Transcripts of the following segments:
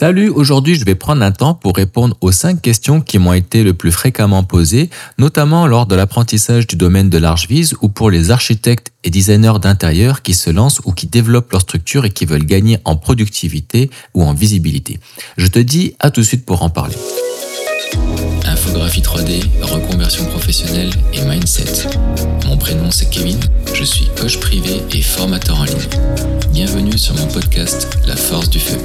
Salut, aujourd'hui je vais prendre un temps pour répondre aux cinq questions qui m'ont été le plus fréquemment posées, notamment lors de l'apprentissage du domaine de l'Archvise ou pour les architectes et designers d'intérieur qui se lancent ou qui développent leur structure et qui veulent gagner en productivité ou en visibilité. Je te dis à tout de suite pour en parler. Infographie 3D, reconversion professionnelle et mindset. Mon prénom c'est Kevin, je suis coach privé et formateur en ligne. Bienvenue sur mon podcast La force du feu.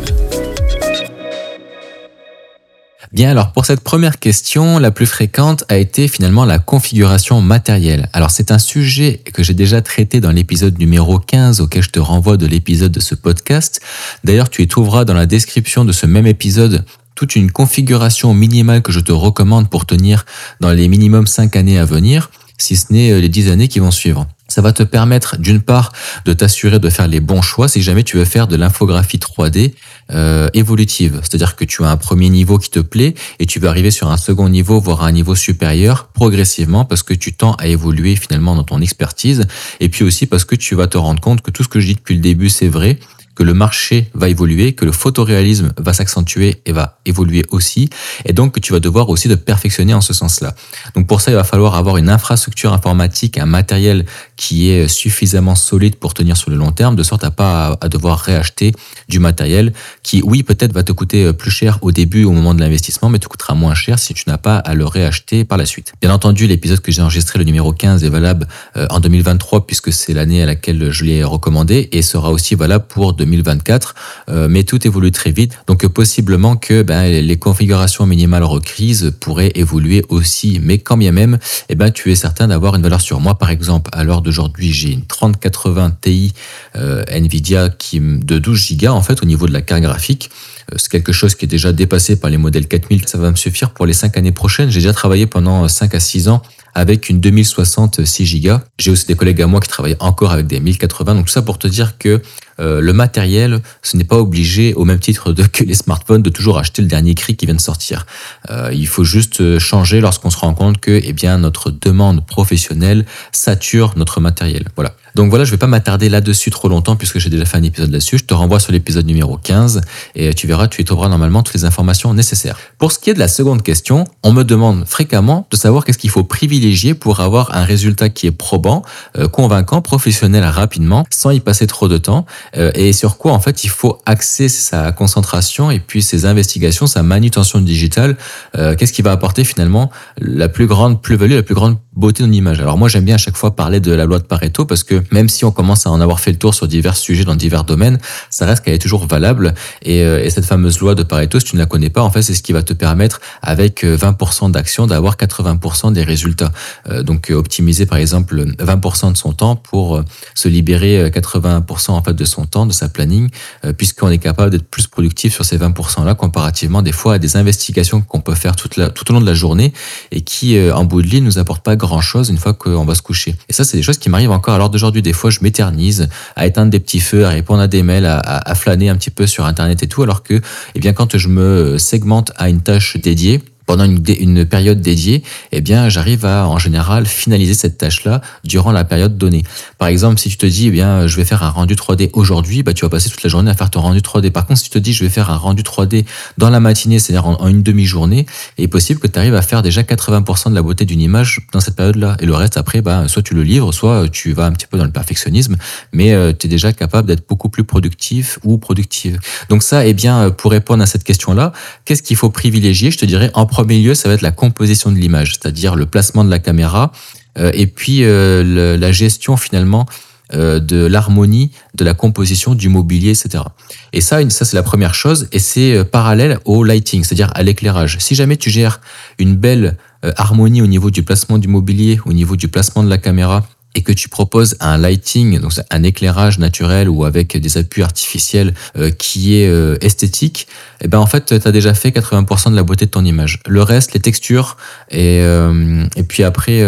Bien alors pour cette première question, la plus fréquente a été finalement la configuration matérielle. Alors c'est un sujet que j'ai déjà traité dans l'épisode numéro 15 auquel je te renvoie de l'épisode de ce podcast. D'ailleurs tu y trouveras dans la description de ce même épisode toute une configuration minimale que je te recommande pour tenir dans les minimum 5 années à venir, si ce n'est euh, les 10 années qui vont suivre. Ça va te permettre d'une part de t'assurer de faire les bons choix si jamais tu veux faire de l'infographie 3D euh, évolutive. C'est-à-dire que tu as un premier niveau qui te plaît et tu vas arriver sur un second niveau, voire un niveau supérieur progressivement parce que tu tends à évoluer finalement dans ton expertise et puis aussi parce que tu vas te rendre compte que tout ce que je dis depuis le début c'est vrai que le marché va évoluer, que le photoréalisme va s'accentuer et va évoluer aussi, et donc que tu vas devoir aussi de perfectionner en ce sens-là. Donc pour ça, il va falloir avoir une infrastructure informatique, un matériel qui est suffisamment solide pour tenir sur le long terme, de sorte à pas à devoir réacheter du matériel qui, oui, peut-être va te coûter plus cher au début, au moment de l'investissement, mais te coûtera moins cher si tu n'as pas à le réacheter par la suite. Bien entendu, l'épisode que j'ai enregistré, le numéro 15, est valable euh, en 2023 puisque c'est l'année à laquelle je l'ai recommandé et sera aussi valable pour 2024, euh, mais tout évolue très vite. Donc possiblement que ben, les configurations minimales requises pourraient évoluer aussi, mais quand bien même, eh ben, tu es certain d'avoir une valeur sur moi. Par exemple, à l'heure d'aujourd'hui, j'ai une 3080 Ti euh, Nvidia qui de 12 Go en fait au niveau de la carte graphique. Euh, c'est quelque chose qui est déjà dépassé par les modèles 4000. Ça va me suffire pour les 5 années prochaines. J'ai déjà travaillé pendant 5 à 6 ans avec une 2060 6 Go. J'ai aussi des collègues à moi qui travaillent encore avec des 1080. Donc tout ça pour te dire que euh, le matériel, ce n'est pas obligé, au même titre que les smartphones, de toujours acheter le dernier cri qui vient de sortir. Euh, il faut juste changer lorsqu'on se rend compte que eh bien, notre demande professionnelle sature notre matériel. Voilà. Donc voilà, je vais pas m'attarder là-dessus trop longtemps puisque j'ai déjà fait un épisode là-dessus. Je te renvoie sur l'épisode numéro 15 et tu verras, tu y trouveras normalement toutes les informations nécessaires. Pour ce qui est de la seconde question, on me demande fréquemment de savoir qu'est-ce qu'il faut privilégier pour avoir un résultat qui est probant, euh, convaincant, professionnel rapidement, sans y passer trop de temps, euh, et sur quoi en fait il faut axer sa concentration et puis ses investigations, sa manutention digitale. Euh, qu'est-ce qui va apporter finalement la plus grande plus-value, la plus grande beauté ton image. Alors moi j'aime bien à chaque fois parler de la loi de Pareto parce que même si on commence à en avoir fait le tour sur divers sujets dans divers domaines, ça reste qu'elle est toujours valable. Et, euh, et, cette fameuse loi de Pareto, si tu ne la connais pas, en fait c'est ce qui va te permettre avec 20% euh, d'action d'avoir 80% des résultats. Euh, donc optimiser par exemple 20% de son temps pour se libérer 80% en fait de son temps, de sa planning, puisqu'on est capable d'être plus productif sur ces 20% là comparativement des fois à des investigations qu'on peut faire tout au long de la journée et qui en bout de ligne nous apportent pas grand chose une fois qu'on va se coucher. Et ça, c'est des choses qui m'arrivent encore à l'heure d'aujourd'hui. Des fois, je m'éternise à éteindre des petits feux, à répondre à des mails, à, flâner un petit peu sur Internet et tout, alors que, eh bien, quand je me segmente à une tâche dédiée, pendant une, une, période dédiée, eh bien, j'arrive à, en général, finaliser cette tâche-là durant la période donnée. Par exemple, si tu te dis, eh bien, je vais faire un rendu 3D aujourd'hui, bah, tu vas passer toute la journée à faire ton rendu 3D. Par contre, si tu te dis, je vais faire un rendu 3D dans la matinée, c'est-à-dire en, une demi-journée, il est possible que tu arrives à faire déjà 80% de la beauté d'une image dans cette période-là. Et le reste, après, bah, soit tu le livres, soit tu vas un petit peu dans le perfectionnisme, mais euh, tu es déjà capable d'être beaucoup plus productif ou productive. Donc ça, eh bien, pour répondre à cette question-là, qu'est-ce qu'il faut privilégier? Je te dirais, en premier lieu, ça va être la composition de l'image, c'est-à-dire le placement de la caméra euh, et puis euh, la gestion finalement euh, de l'harmonie, de la composition, du mobilier, etc. Et ça, ça c'est la première chose, et c'est parallèle au lighting, c'est-à-dire à, l'éclairage. Si jamais tu gères une belle harmonie au niveau du placement du mobilier, au niveau du placement de la caméra, et que tu proposes un lighting, donc un éclairage naturel ou avec des appuis artificiels euh, qui est euh, esthétique, et eh ben en fait, tu as déjà fait 80% de la beauté de ton image. Le reste, les textures et, euh, et puis après,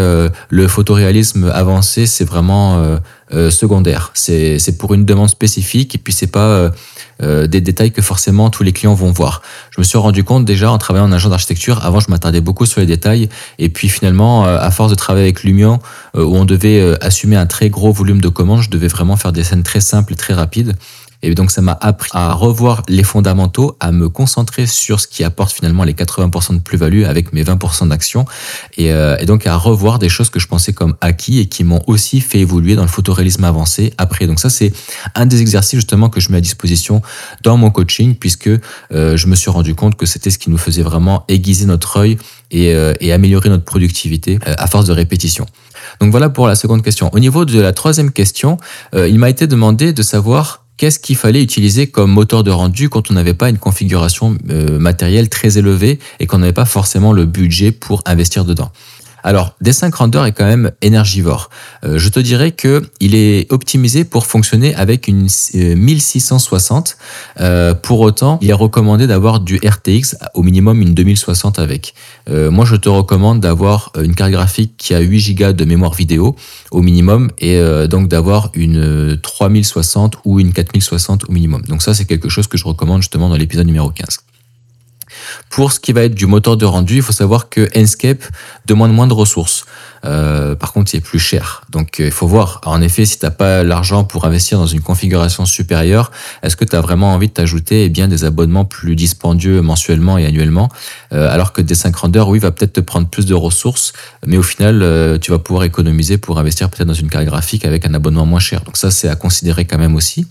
le photoréalisme avancé, c'est vraiment secondaire. C'est pour une demande spécifique et puis c'est pas euh, des détails que forcément tous les clients vont voir. Je me suis rendu compte déjà en travaillant en agent d'architecture, avant je m'attardais beaucoup sur les détails, et puis finalement, euh, à force de travailler avec Lumion, euh, où on devait assumer un très gros volume de commandes, je devais vraiment faire des scènes très simples et très rapides. Et donc ça m'a appris à revoir les fondamentaux, à me concentrer sur ce qui apporte finalement les 80% de plus-value avec mes 20% d'action, et, euh, et, donc à revoir des choses que je pensais comme acquis et qui m'ont aussi fait évoluer dans le photoréalisme avancé après. Donc ça c'est un des exercices justement que je mets à disposition dans mon coaching, puisque euh, je me suis rendu compte que c'était ce qui nous faisait vraiment aiguiser notre œil et, euh, et améliorer notre productivité euh, à force de répétition. Donc voilà pour la seconde question. Au niveau de la troisième question, euh, il m'a été demandé de savoir qu'est-ce qu'il fallait utiliser comme moteur de rendu quand on n'avait pas une configuration euh, matérielle très élevée et qu'on n'avait pas forcément le budget pour investir dedans? Alors, D5 Render est quand même énergivore. Euh, je te dirais que il est optimisé pour fonctionner avec une 1660. Euh, pour autant, il est recommandé d'avoir du RTX, au minimum une 2060 avec. Euh, moi, je te recommande d'avoir une carte graphique qui a 8 Go de mémoire vidéo au minimum et euh, donc d'avoir une 3060 ou une 4060 au minimum. Donc ça, c'est quelque chose que je recommande justement dans l'épisode numéro 15. Pour ce qui va être du moteur de rendu, il faut savoir que Enscape demande moins de ressources. Euh, par contre, il est plus cher. Donc, euh, il faut voir. En effet, si tu n'as pas l'argent pour investir dans une configuration supérieure, est-ce que tu as vraiment envie de t'ajouter eh bien des abonnements plus dispendieux mensuellement et annuellement? Euh, Alors que des 5 Render, oui, va peut-être te prendre plus de ressources, mais au final, tu vas pouvoir économiser pour investir peut-être dans une carte graphique avec un abonnement moins cher. Donc ça, c'est à considérer quand même aussi.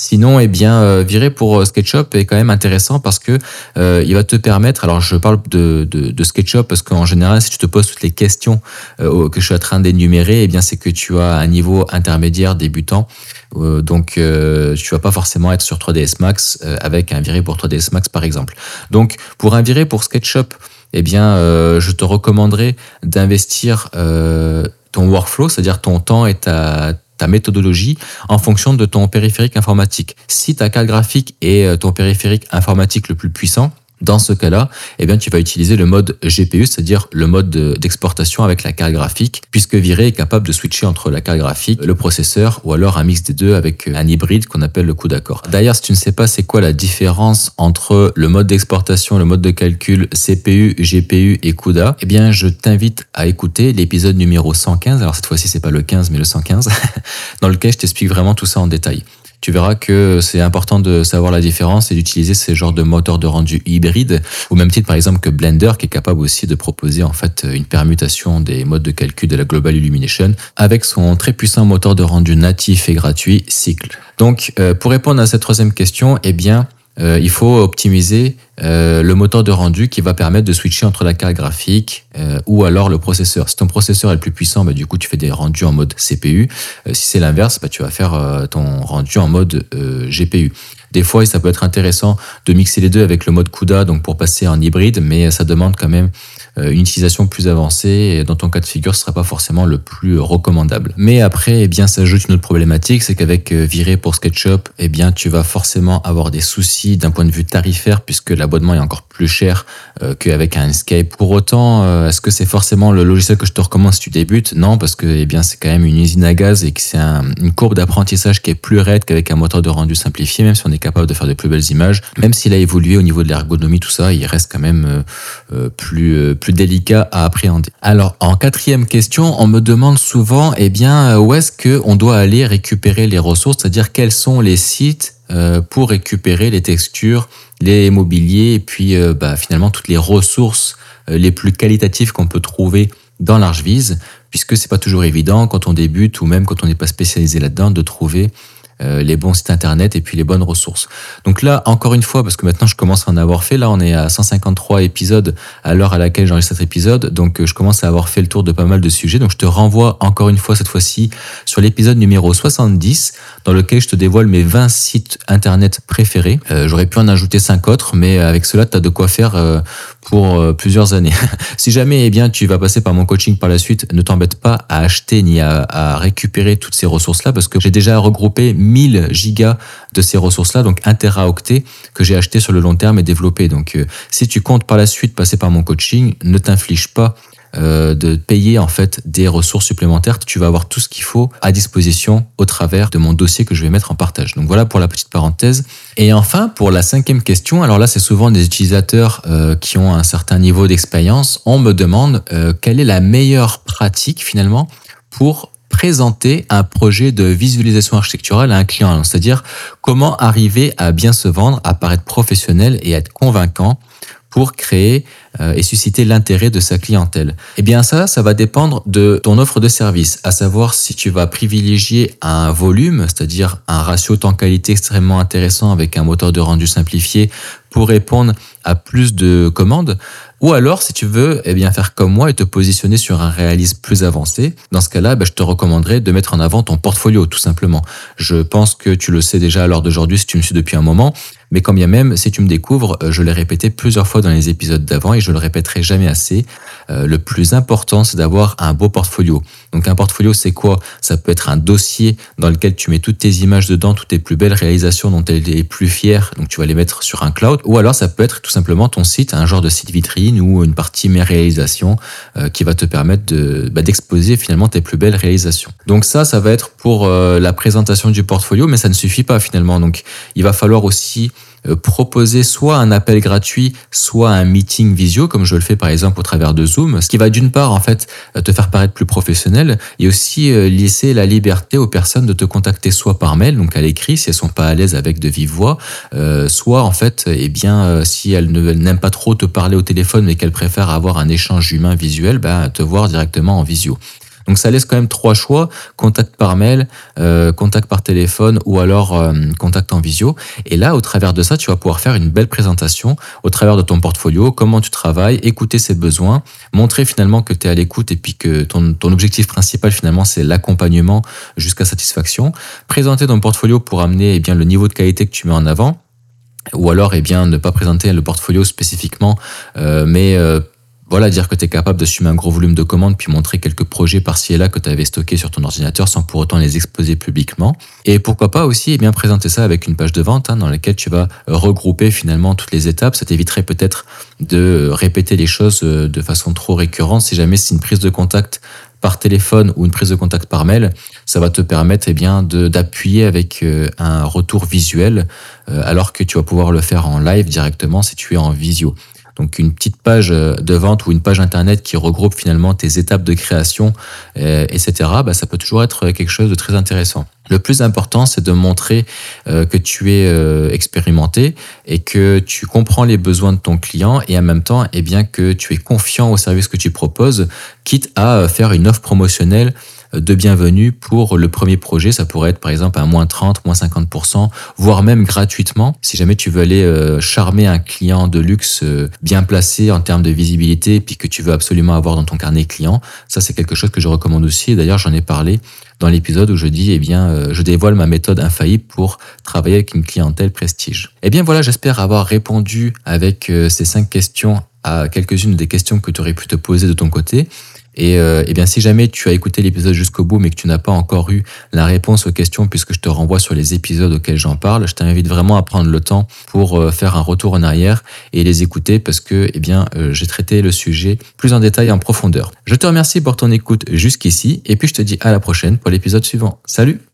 Sinon, eh bien, euh, virer pour euh, SketchUp est quand même intéressant parce que euh, il va te permettre. Alors, je parle de, SketchUp parce qu'en général, si tu te poses toutes les questions que je suis en train d'énumérer, eh bien, c'est que tu as un niveau intermédiaire débutant. Donc, tu vas pas forcément être sur 3ds Max avec un viré pour 3ds Max, par exemple. Donc, pour un viré pour SketchUp, eh bien, je te recommanderais d'investir ton workflow, c'est-à-dire ton temps et ta ta méthodologie en fonction de ton périphérique informatique. Si ta carte graphique est ton périphérique informatique le plus puissant, dans ce cas-là, eh bien, tu vas utiliser le mode GPU, c'est-à-dire le mode d'exportation avec la carte graphique, puisque Viré est capable de switcher entre la carte graphique, le processeur, ou alors un mix des deux avec un hybride qu'on appelle le coup d'accord. D'ailleurs, si tu ne sais pas c'est quoi la différence entre le mode d'exportation, le mode de calcul CPU, GPU et CUDA, eh bien, je t'invite à écouter l'épisode numéro 115. Alors cette fois-ci, c'est pas le 15, mais le 115, dans lequel je t'explique vraiment tout ça en détail tu verras que c'est important de savoir la différence et d'utiliser ces genres de moteurs de rendu hybrides, au même titre par exemple que Blender qui est capable aussi de proposer en fait une permutation des modes de calcul de la Global Illumination avec son très puissant moteur de rendu natif et gratuit Cycle. Donc euh, pour répondre à cette troisième question, eh bien euh, il faut optimiser euh, le moteur de rendu qui va permettre de switcher entre la carte graphique euh, ou alors le processeur. Si ton processeur est le plus puissant, bah, du coup, tu fais des rendus en mode CPU. Euh, si c'est l'inverse, bah, tu vas faire euh, ton rendu en mode euh, GPU. Des fois, ça peut être intéressant de mixer les deux avec le mode CUDA, donc pour passer en hybride, mais ça demande quand même euh, une utilisation plus avancée et dans ton cas de figure, ce sera pas forcément le plus recommandable. Mais après, eh bien, s'ajoute une autre problématique, c'est qu'avec Viré pour SketchUp, eh bien, tu vas forcément avoir des soucis d'un point de vue tarifaire puisque l'abonnement est encore plus cher euh, qu'avec un Escape. Pour autant, euh, est-ce que c'est forcément le logiciel que je te recommande si tu débutes? Non, parce que eh bien, c'est quand même une usine à gaz et que c'est un, une courbe d'apprentissage qui est plus raide qu'avec un moteur de rendu simplifié, même si on est capable de faire de plus belles images. Même s'il a évolué au niveau de l'ergonomie, tout ça, il reste quand même euh, plus, plus délicat à appréhender. Alors, en quatrième question, on me demande souvent, eh bien, où est-ce que on doit aller récupérer les ressources, c'est-à-dire quels sont les sites pour récupérer les textures, les mobiliers et puis euh, bah, finalement toutes les ressources euh, les plus qualitatives qu'on peut trouver dans l'Archviz, puisque c'est pas toujours évident quand on débute ou même quand on n'est pas spécialisé là-dedans de trouver les bons sites internet et puis les bonnes ressources. Donc là, encore une fois, parce que maintenant je commence à en avoir fait, là on est à 153 épisodes à l'heure à laquelle j'enregistre cet épisode, donc euh, je commence à avoir fait le tour de pas mal de sujets, donc je te renvoie encore une fois cette fois-ci sur l'épisode numéro 70, dans lequel je te dévoile mes 20 sites internet préférés. Euh, J'aurais pu en ajouter 5 autres, mais avec cela, tu as de quoi faire euh, pour euh, plusieurs années. si jamais eh bien, tu vas passer par mon coaching par la suite, ne t'embête pas à acheter ni à, à récupérer toutes ces ressources-là, parce que j'ai déjà regroupé 1000 gigas de ces ressources-là, donc 1 teraoctet que j'ai acheté sur le long terme et développé. Donc, euh, si tu comptes par la suite passer par mon coaching, ne t'inflige pas euh, de payer en fait des ressources supplémentaires. Tu vas avoir tout ce qu'il faut à disposition au travers de mon dossier que je vais mettre en partage. Donc voilà pour la petite parenthèse. Et enfin, pour la cinquième question, alors là c'est souvent des utilisateurs euh, qui ont un certain niveau d'expérience. On me demande quelle est la meilleure pratique finalement pour présenter un projet de visualisation architecturale à un client. C'est-à-dire comment arriver à bien se vendre, à paraître professionnel et être convaincant pour créer euh, et susciter l'intérêt de sa clientèle Eh bien ça, ça va dépendre de ton offre de service, à savoir si tu vas privilégier un volume, c'est-à-dire un ratio temps-qualité extrêmement intéressant avec un moteur de rendu simplifié pour répondre à plus de commandes, ou alors, si tu veux, eh bien, faire comme moi et te positionner sur un réalisme plus avancé. Dans ce cas-là, ben, je te recommanderais de mettre en avant ton portfolio, tout simplement. Je pense que tu le sais déjà à l'heure d'aujourd'hui si tu me suis depuis un moment. Mais quand bien même, si tu me découvres, euh, je l'ai répété plusieurs fois dans les épisodes d'avant et je le répéterai jamais assez. Euh, le plus important, c'est d'avoir un beau portfolio. Donc un portfolio, c'est quoi? Ça peut être un dossier dans lequel tu mets toutes tes images dedans, toutes tes plus belles réalisations dont tu es plus fier. Donc tu vas les mettre sur un cloud. Ou alors ça peut être tout simplement ton site, un genre de site vitrine ou une partie mes réalisations euh, qui va te permettre de bah, d'exposer finalement tes plus belles réalisations. Donc ça, ça va être pour la présentation du portfolio, mais ça ne suffit pas finalement. Donc il va falloir aussi proposer soit un appel gratuit, soit un meeting visio, comme je le fais par exemple au travers de Zoom, ce qui va d'une part en fait euh, te faire paraître plus professionnel et aussi euh, laisser la liberté aux personnes de te contacter soit par mail, donc à l'écrit si elles sont pas à l'aise avec de vive voix, soit en fait, eh bien, si elles n'aiment pas trop te parler au téléphone mais qu'elles préfèrent avoir un échange humain visuel, bah, te voir directement en visio. Donc ça laisse quand même trois choix contact par mail, euh, contact par téléphone ou alors euh, contact en visio. Et là, au travers de ça, tu vas pouvoir faire une belle présentation au travers de ton portfolio, comment tu travailles, écouter ses besoins, montrer finalement que tu es à l'écoute et puis que ton, objectif principal finalement c'est l'accompagnement jusqu'à satisfaction. Présenter ton portfolio pour amener eh bien le niveau de qualité que tu mets en avant ou alors eh bien ne pas présenter le portfolio spécifiquement euh, mais euh, voilà, dire que tu es capable d'assumer un gros volume de commandes, puis montrer quelques projets par-ci et là que tu avais stockés sur ton ordinateur sans pour autant les exposer publiquement. Et pourquoi pas aussi eh bien présenter ça avec une page de vente hein, dans laquelle tu vas regrouper finalement toutes les étapes. Ça t'éviterait peut-être de répéter les choses euh, de façon trop récurrente. Si jamais c'est une prise de contact par téléphone ou une prise de contact par mail, ça va te permettre eh bien d'appuyer avec euh, un retour visuel euh, alors que tu vas pouvoir le faire en live directement si tu es en visio. Donc une petite page euh, de vente ou une page internet qui regroupe finalement tes étapes de création, euh, etc. Bah, ça peut toujours être quelque chose de très intéressant. Le plus important, c'est de montrer euh, que tu es expérimenté et que tu comprends les besoins de ton client et en même temps, eh bien que tu es confiant au service que tu proposes, quitte à faire une offre promotionnelle de bienvenue pour le premier projet. Ça pourrait être par exemple un moins 30, moins 50%, voire même gratuitement. Si jamais tu veux aller euh, charmer un client de luxe euh, bien placé en termes de visibilité, puis que tu veux absolument avoir dans ton carnet client, ça c'est quelque chose que je recommande aussi. D'ailleurs, j'en ai parlé dans l'épisode où je dis, eh bien, euh, je dévoile ma méthode infaillible pour travailler avec une clientèle prestige. Eh bien voilà, j'espère avoir répondu avec ces cinq questions à quelques-unes des questions que tu aurais pu te poser de ton côté. Et, euh, eh bien, si jamais tu as écouté l'épisode jusqu'au bout, mais que tu n'as pas encore eu la réponse aux questions, puisque je te renvoie sur les épisodes auxquels j'en parle, je t'invite vraiment à prendre le temps pour euh, faire un retour en arrière et les écouter, parce que, eh bien, euh, j'ai traité le sujet plus en détail, en profondeur. Je te remercie pour ton écoute jusqu'ici, et puis je te dis à la prochaine pour l'épisode suivant. Salut